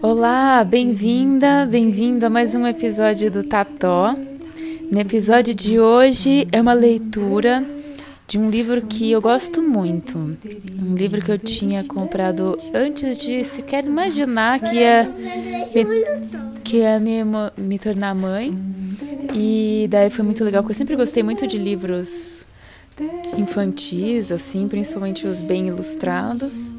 Olá, bem-vinda, bem-vindo a mais um episódio do Tató. No episódio de hoje é uma leitura de um livro que eu gosto muito. Um livro que eu tinha comprado antes de sequer imaginar que ia me, que ia me, me tornar mãe. E daí foi muito legal, porque eu sempre gostei muito de livros infantis, assim, principalmente os bem ilustrados.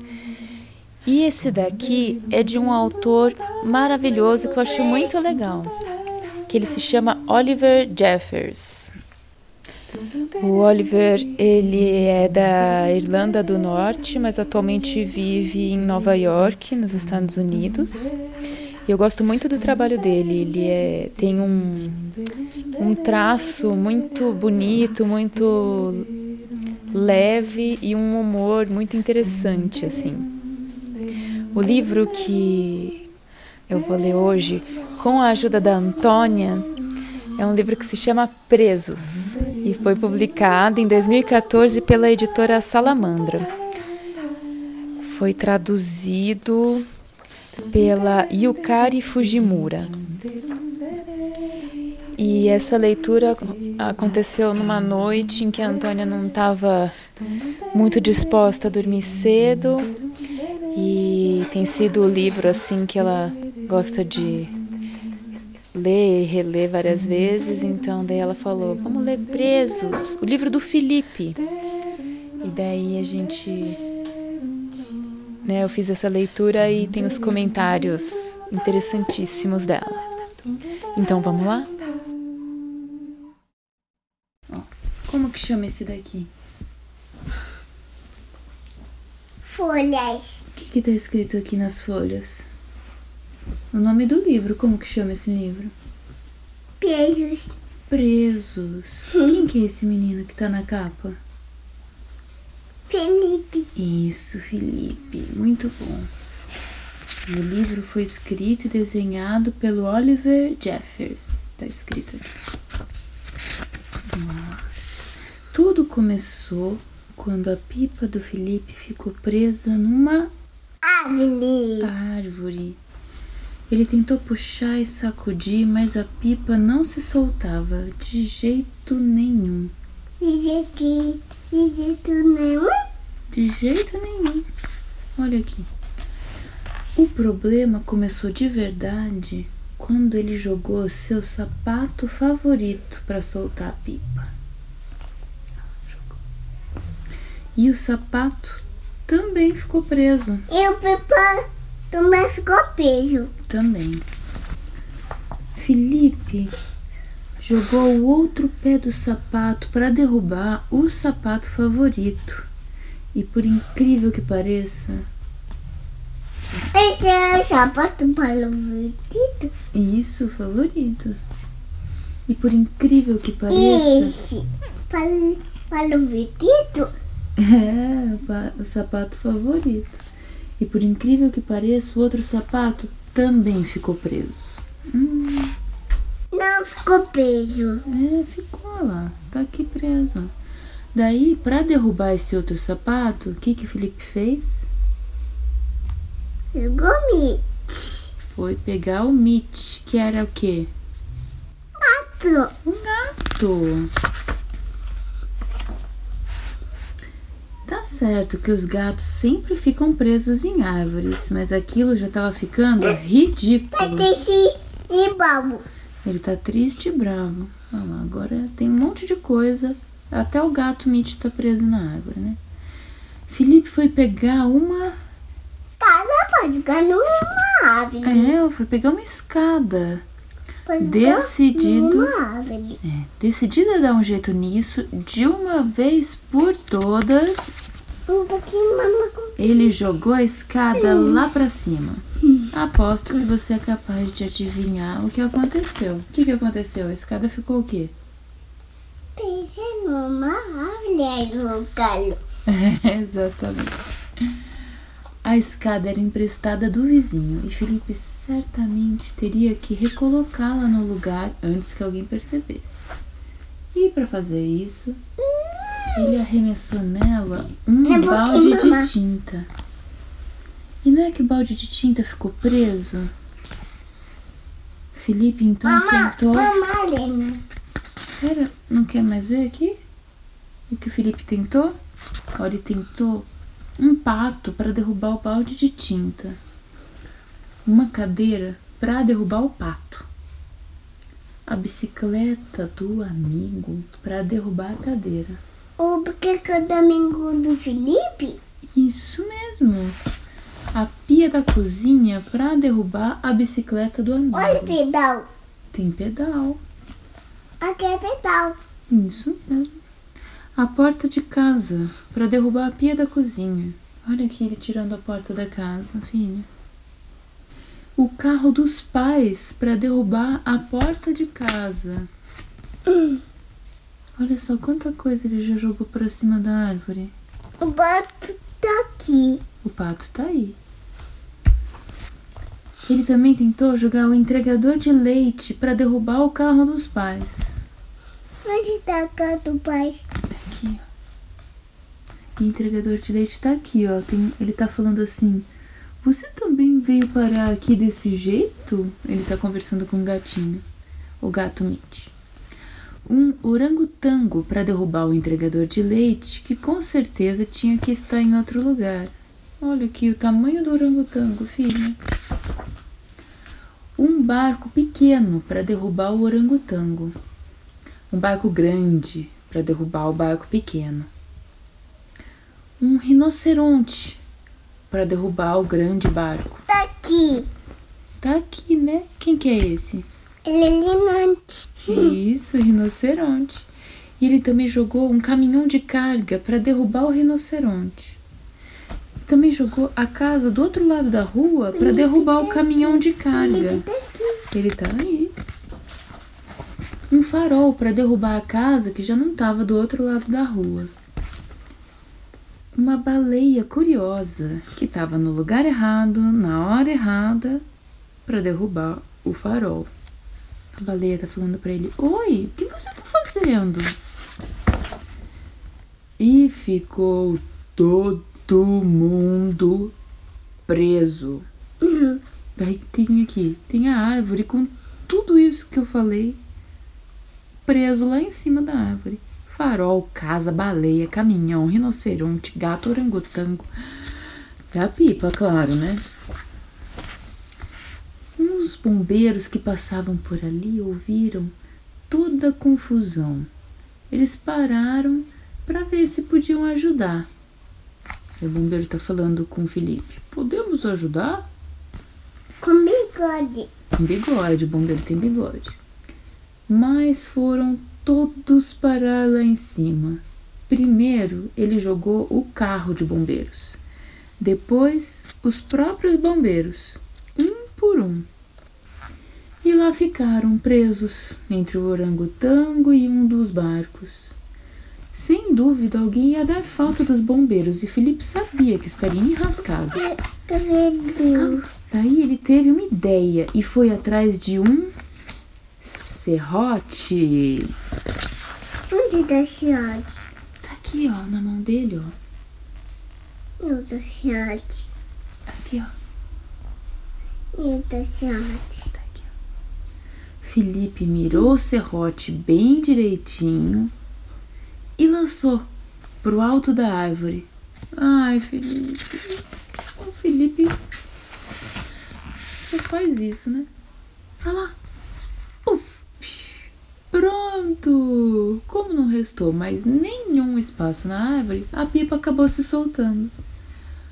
E esse daqui é de um autor maravilhoso que eu achei muito legal, que ele se chama Oliver Jeffers. O Oliver, ele é da Irlanda do Norte, mas atualmente vive em Nova York, nos Estados Unidos. E eu gosto muito do trabalho dele. Ele é, tem um, um traço muito bonito, muito leve e um humor muito interessante, assim. O livro que eu vou ler hoje, com a ajuda da Antônia, é um livro que se chama Presos e foi publicado em 2014 pela editora Salamandra. Foi traduzido pela Yukari Fujimura. E essa leitura aconteceu numa noite em que a Antônia não estava muito disposta a dormir cedo e tem sido o livro assim que ela gosta de ler e reler várias vezes, então daí ela falou: "Vamos ler Presos, o livro do Felipe". E daí a gente né, eu fiz essa leitura e tem os comentários interessantíssimos dela. Então vamos lá? Como que chama esse daqui? Folhas. O que que tá escrito aqui nas folhas? O nome do livro, como que chama esse livro? Beijos. Presos. Quem que é esse menino que tá na capa? Felipe. Isso, Felipe. Muito bom. O livro foi escrito e desenhado pelo Oliver Jeffers. Tá escrito aqui. Tudo começou quando a pipa do Felipe ficou presa numa Árvore. árvore. Ele tentou puxar e sacudir, mas a pipa não se soltava de jeito nenhum. De jeito, de jeito nenhum. De jeito nenhum. Olha aqui. O problema começou de verdade quando ele jogou seu sapato favorito para soltar a pipa. E o sapato também ficou preso. E o Pipa também ficou preso. Também. Felipe jogou o outro pé do sapato para derrubar o sapato favorito. E por incrível que pareça, Esse é o sapato para o vestido. isso favorito. E por incrível que pareça, Esse para, para o vestido. é o sapato favorito. E por incrível que pareça, o outro sapato também ficou preso. Hum, Não ficou preso. É, ficou lá, tá aqui preso. Daí, para derrubar esse outro sapato, o que que o Felipe fez? Pegou-me. Foi pegar o Mitch, que era o quê? Quatro. Um gato. Tá certo que os gatos sempre ficam presos em árvores, mas aquilo já tava ficando ridículo. Desse e babo. Ele tá triste e bravo. Olha lá, agora tem um monte de coisa. Até o gato Mitch tá preso na árvore, né? Felipe foi pegar uma. Cada pode ficar numa árvore. É, foi pegar uma escada. Pode Decidido. É, decidido a dar um jeito nisso, de uma vez por todas, Um pouquinho mais ele jogou a escada lá pra cima. Aposto que você é capaz de adivinhar o que aconteceu. O que, que aconteceu? A escada ficou o quê? Peixe numa árvore, aí o galo. Exatamente. A escada era emprestada do vizinho e Felipe certamente teria que recolocá-la no lugar antes que alguém percebesse. E para fazer isso, ele arremessou nela um É balde de mamãe. tinta. E não é que o balde de tinta ficou preso? Felipe então Mamãe, tentou. mamãe, Pera, não quer mais ver aqui? O que o Felipe tentou? Ó, ele tentou um pato para derrubar o balde de tinta. Uma cadeira para derrubar o pato. A bicicleta do amigo para derrubar a cadeira. O brinquedo é domingo do Felipe? Isso mesmo. A pia da cozinha para derrubar a bicicleta do amigo. Olha o pedal. Tem pedal. Aqui é pedal. Isso mesmo. A porta de casa para derrubar a pia da cozinha. Olha aqui ele tirando a porta da casa, filho. O carro dos pais para derrubar a porta de casa. Olha só quanta coisa ele já jogou para cima da árvore. O bato tá aqui. O pato tá aí. Ele também tentou jogar o entregador de leite para derrubar o carro dos pais. Onde tá a casa do pai? Aqui, ó. O entregador de leite tá aqui, ó. Tem, ele tá falando assim: Você também veio parar aqui desse jeito? Ele tá conversando com o gatinho. O gato Mitch. Um orangotango para derrubar o entregador de leite, que com certeza tinha que estar em outro lugar. Olha aqui o tamanho do orangotango, filha. Um barco pequeno para derrubar o orangotango um barco grande para derrubar o barco pequeno, um rinoceronte para derrubar o grande barco. Tá aqui. Tá aqui, né? Quem que é esse? Linante. Isso, rinoceronte. E ele também jogou um caminhão de carga para derrubar o rinoceronte. Também jogou a casa do outro lado da rua para derrubar o caminhão de carga. Ele tá aí. Um farol para derrubar a casa que já não estava do outro lado da rua. Uma baleia curiosa que estava no lugar errado, na hora errada, para derrubar o farol. Baleia tá falando para ele: Oi, o que você tá fazendo? E ficou todo mundo preso. Daí tem aqui, tem a árvore com tudo isso que eu falei preso lá em cima da árvore. Farol, casa, baleia, caminhão, rinoceronte, gato, orangotango. É a pipa, claro, né? Uns bombeiros que passavam por ali ouviram toda a confusão. Eles pararam para ver se podiam ajudar. O bombeiro tá falando com o Felipe. Podemos ajudar? Com bigode. Tem bigode, o bombeiro tem bigode. Mas foram todos parar lá em cima. Primeiro, ele jogou o carro de bombeiros. Depois, os próprios bombeiros, um por um. E lá ficaram presos entre o orangotango e um dos barcos. Sem dúvida, alguém ia dar falta dos bombeiros e Felipe sabia que estaria enrascado. Credo. Daí ele teve uma ideia e foi atrás de um serrote. Onde tá Chiate? Tá aqui, ó, na mão dele, ó. Eu tô Chiate. Aqui, ó. Eu tô Chiate. Felipe mirou o serrote bem direitinho e lançou pro alto da árvore. Ai, Felipe. O Felipe faz isso, né? Olha lá. Uf. Pronto! Como não restou mais nenhum espaço na árvore, a pipa acabou se soltando.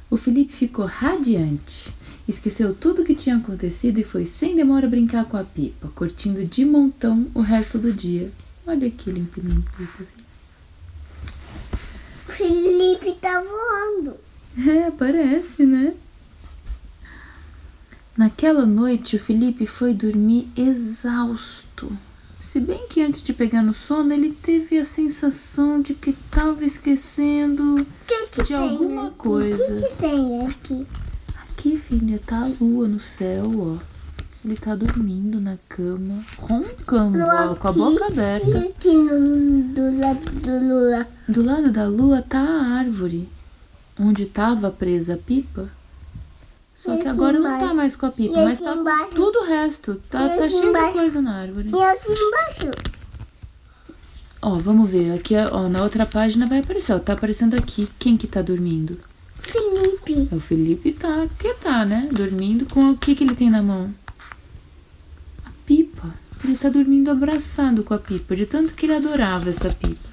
O Felipe ficou radiante. Esqueceu tudo o que tinha acontecido e foi sem demora brincar com a pipa, curtindo de montão o resto do dia. Olha aqui ele empinando pipa. Felipe tá voando. É, parece, né? Naquela noite, o Felipe foi dormir exausto. Se bem que antes de pegar no sono, ele teve a sensação de que estava esquecendo O que que de alguma aqui? coisa. O que que tem aqui? Filha, tá a lua no céu, ó. Ele tá dormindo na cama, roncando, ó, com a boca E aberta. aqui no, do lado do Lula. Do lado da lua tá a árvore, onde tava presa a pipa. Só E que aqui agora não tá embaixo? mais com a pipa, E mas aqui tá embaixo? tudo o resto. Tá, E tá aqui cheio de embaixo? coisa na árvore. E aqui embaixo? Ó, vamos ver. Aqui, ó, na outra página vai aparecer, ó. Tá aparecendo aqui. Quem que tá dormindo? Felipe. O Felipe tá, que tá, né? Dormindo com o que que ele tem na mão? A pipa. Ele tá dormindo abraçado com a pipa, de tanto que ele adorava essa pipa.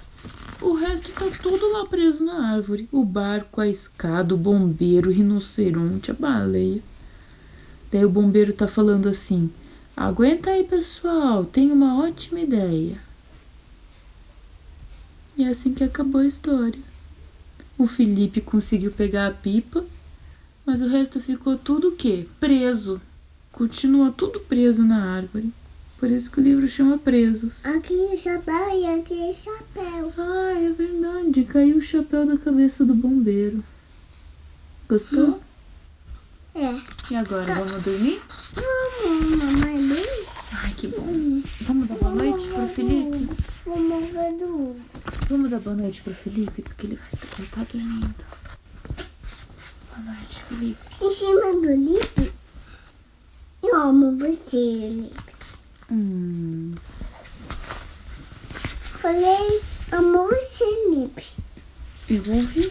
O resto tá tudo lá preso na árvore. O barco, a escada, o bombeiro, o rinoceronte, a baleia. Daí o bombeiro tá falando assim: Aguenta aí, pessoal, tenho uma ótima ideia. E é assim que acabou a história. O Felipe conseguiu pegar a pipa, mas o resto ficou tudo o quê? Preso. Continua tudo preso na árvore. Por isso que o livro chama Presos. Aqui o chapéu e aqui o chapéu. Ah, é verdade. Caiu o chapéu da cabeça do bombeiro. Gostou? É. E agora, vamos dormir? Vamos, mamãe. Ai, que bom. Vamos dar boa noite pro Felipe? Vamos ver do... Vamos dar boa noite pro Felipe, porque ele vai estar tá dormindo. Boa noite, Felipe. Em cima do Lipe. Eu amo você, Lipe. Hum. Falei, amo você, Lipe. Eu ouvi.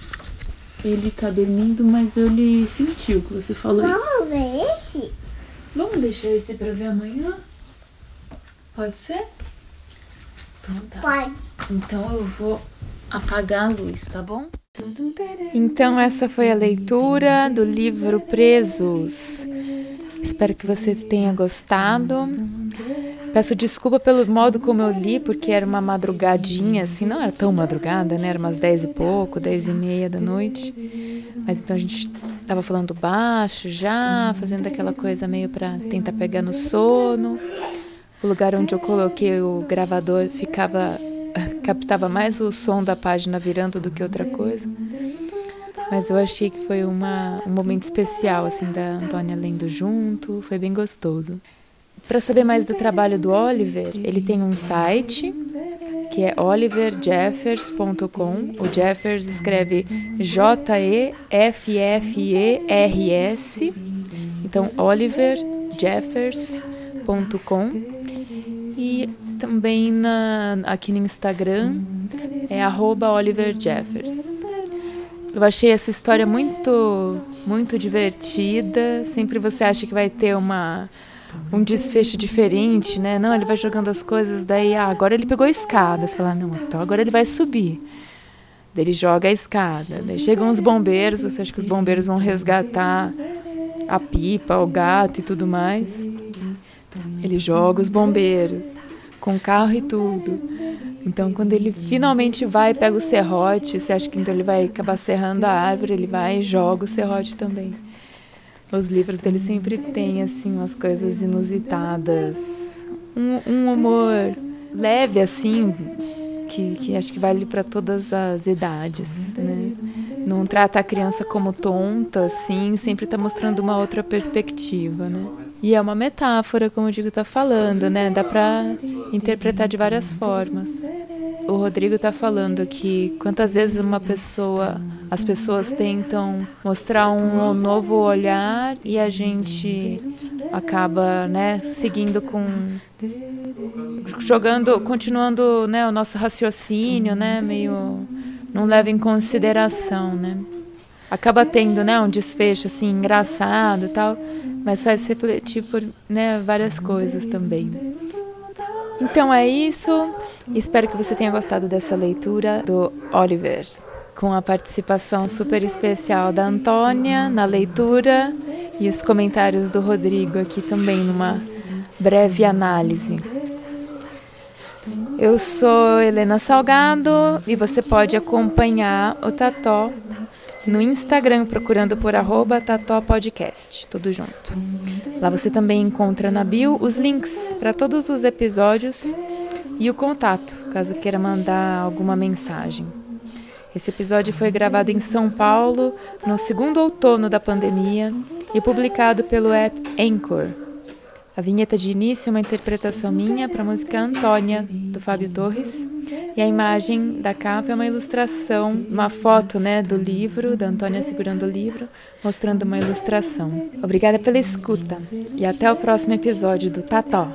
Ele tá dormindo, mas ele sentiu que você falou isso. Vamos ver esse? Vamos deixar esse pra ver amanhã? Pode ser? Pode. Então eu vou apagar a luz, tá bom? Então essa foi a leitura do livro Presos. Espero que você tenha gostado. Peço desculpa pelo modo como eu li, porque era uma madrugadinha, assim, não era tão madrugada, né? Era umas dez e pouco, dez e meia da noite. Mas então a gente tava falando baixo já, fazendo aquela coisa meio pra tentar pegar no sono. O lugar onde eu coloquei o gravador ficava captava mais o som da página virando do que outra coisa. Mas eu achei que foi uma, um momento especial assim da Antônia lendo junto, foi bem gostoso. Para saber mais do trabalho do Oliver, ele tem um site que é oliverjeffers.com. O Jeffers escreve J-E-F-F-E-R-S. Então, oliverjeffers.com. E também na, aqui no Instagram é oliverjeffers. Eu achei essa história muito, muito divertida. Sempre você acha que vai ter uma um desfecho diferente, né? Não, ele vai jogando as coisas, daí ah, agora ele pegou a escada. Você fala, não, então agora ele vai subir. Daí ele joga a escada. Daí chegam os bombeiros, você acha que os bombeiros vão resgatar a pipa, o gato e tudo mais. Ele joga os bombeiros, com carro e tudo. Então, quando ele finalmente vai, pega o serrote, você acha que então ele vai acabar serrando a árvore, ele vai e joga o serrote também. Os livros dele sempre têm, assim, umas coisas inusitadas. Um, um humor leve, assim, que, que acho que vale para todas as idades, né? Não trata a criança como tonta, assim, sempre está mostrando uma outra perspectiva, né? E é uma metáfora, como o Diego está falando, né? Dá para interpretar de várias formas. O Rodrigo está falando que quantas vezes uma pessoa, as pessoas tentam mostrar um novo olhar e a gente acaba, né, seguindo com jogando, continuando, né, o nosso raciocínio, né, meio não leva em consideração, né? Acaba tendo, né, um desfecho assim engraçado e tal, mas faz refletir por, né, várias coisas também. Então é isso. Espero que você tenha gostado dessa leitura do Oliver, com a participação super especial da Antônia na leitura e os comentários do Rodrigo aqui também numa breve análise. Eu sou Helena Salgado e você pode acompanhar o Tató no Instagram procurando por arroba tudo junto. Lá você também encontra na bio os links para todos os episódios e o contato, caso queira mandar alguma mensagem. Esse episódio foi gravado em São Paulo, no segundo outono da pandemia, e publicado pelo app Anchor. A vinheta de início é uma interpretação minha para a música Antônia, do Fábio Torres. E a imagem da capa é uma ilustração, uma foto né, do livro, da Antônia segurando o livro, mostrando uma ilustração. Obrigada pela escuta e até o próximo episódio do Tató.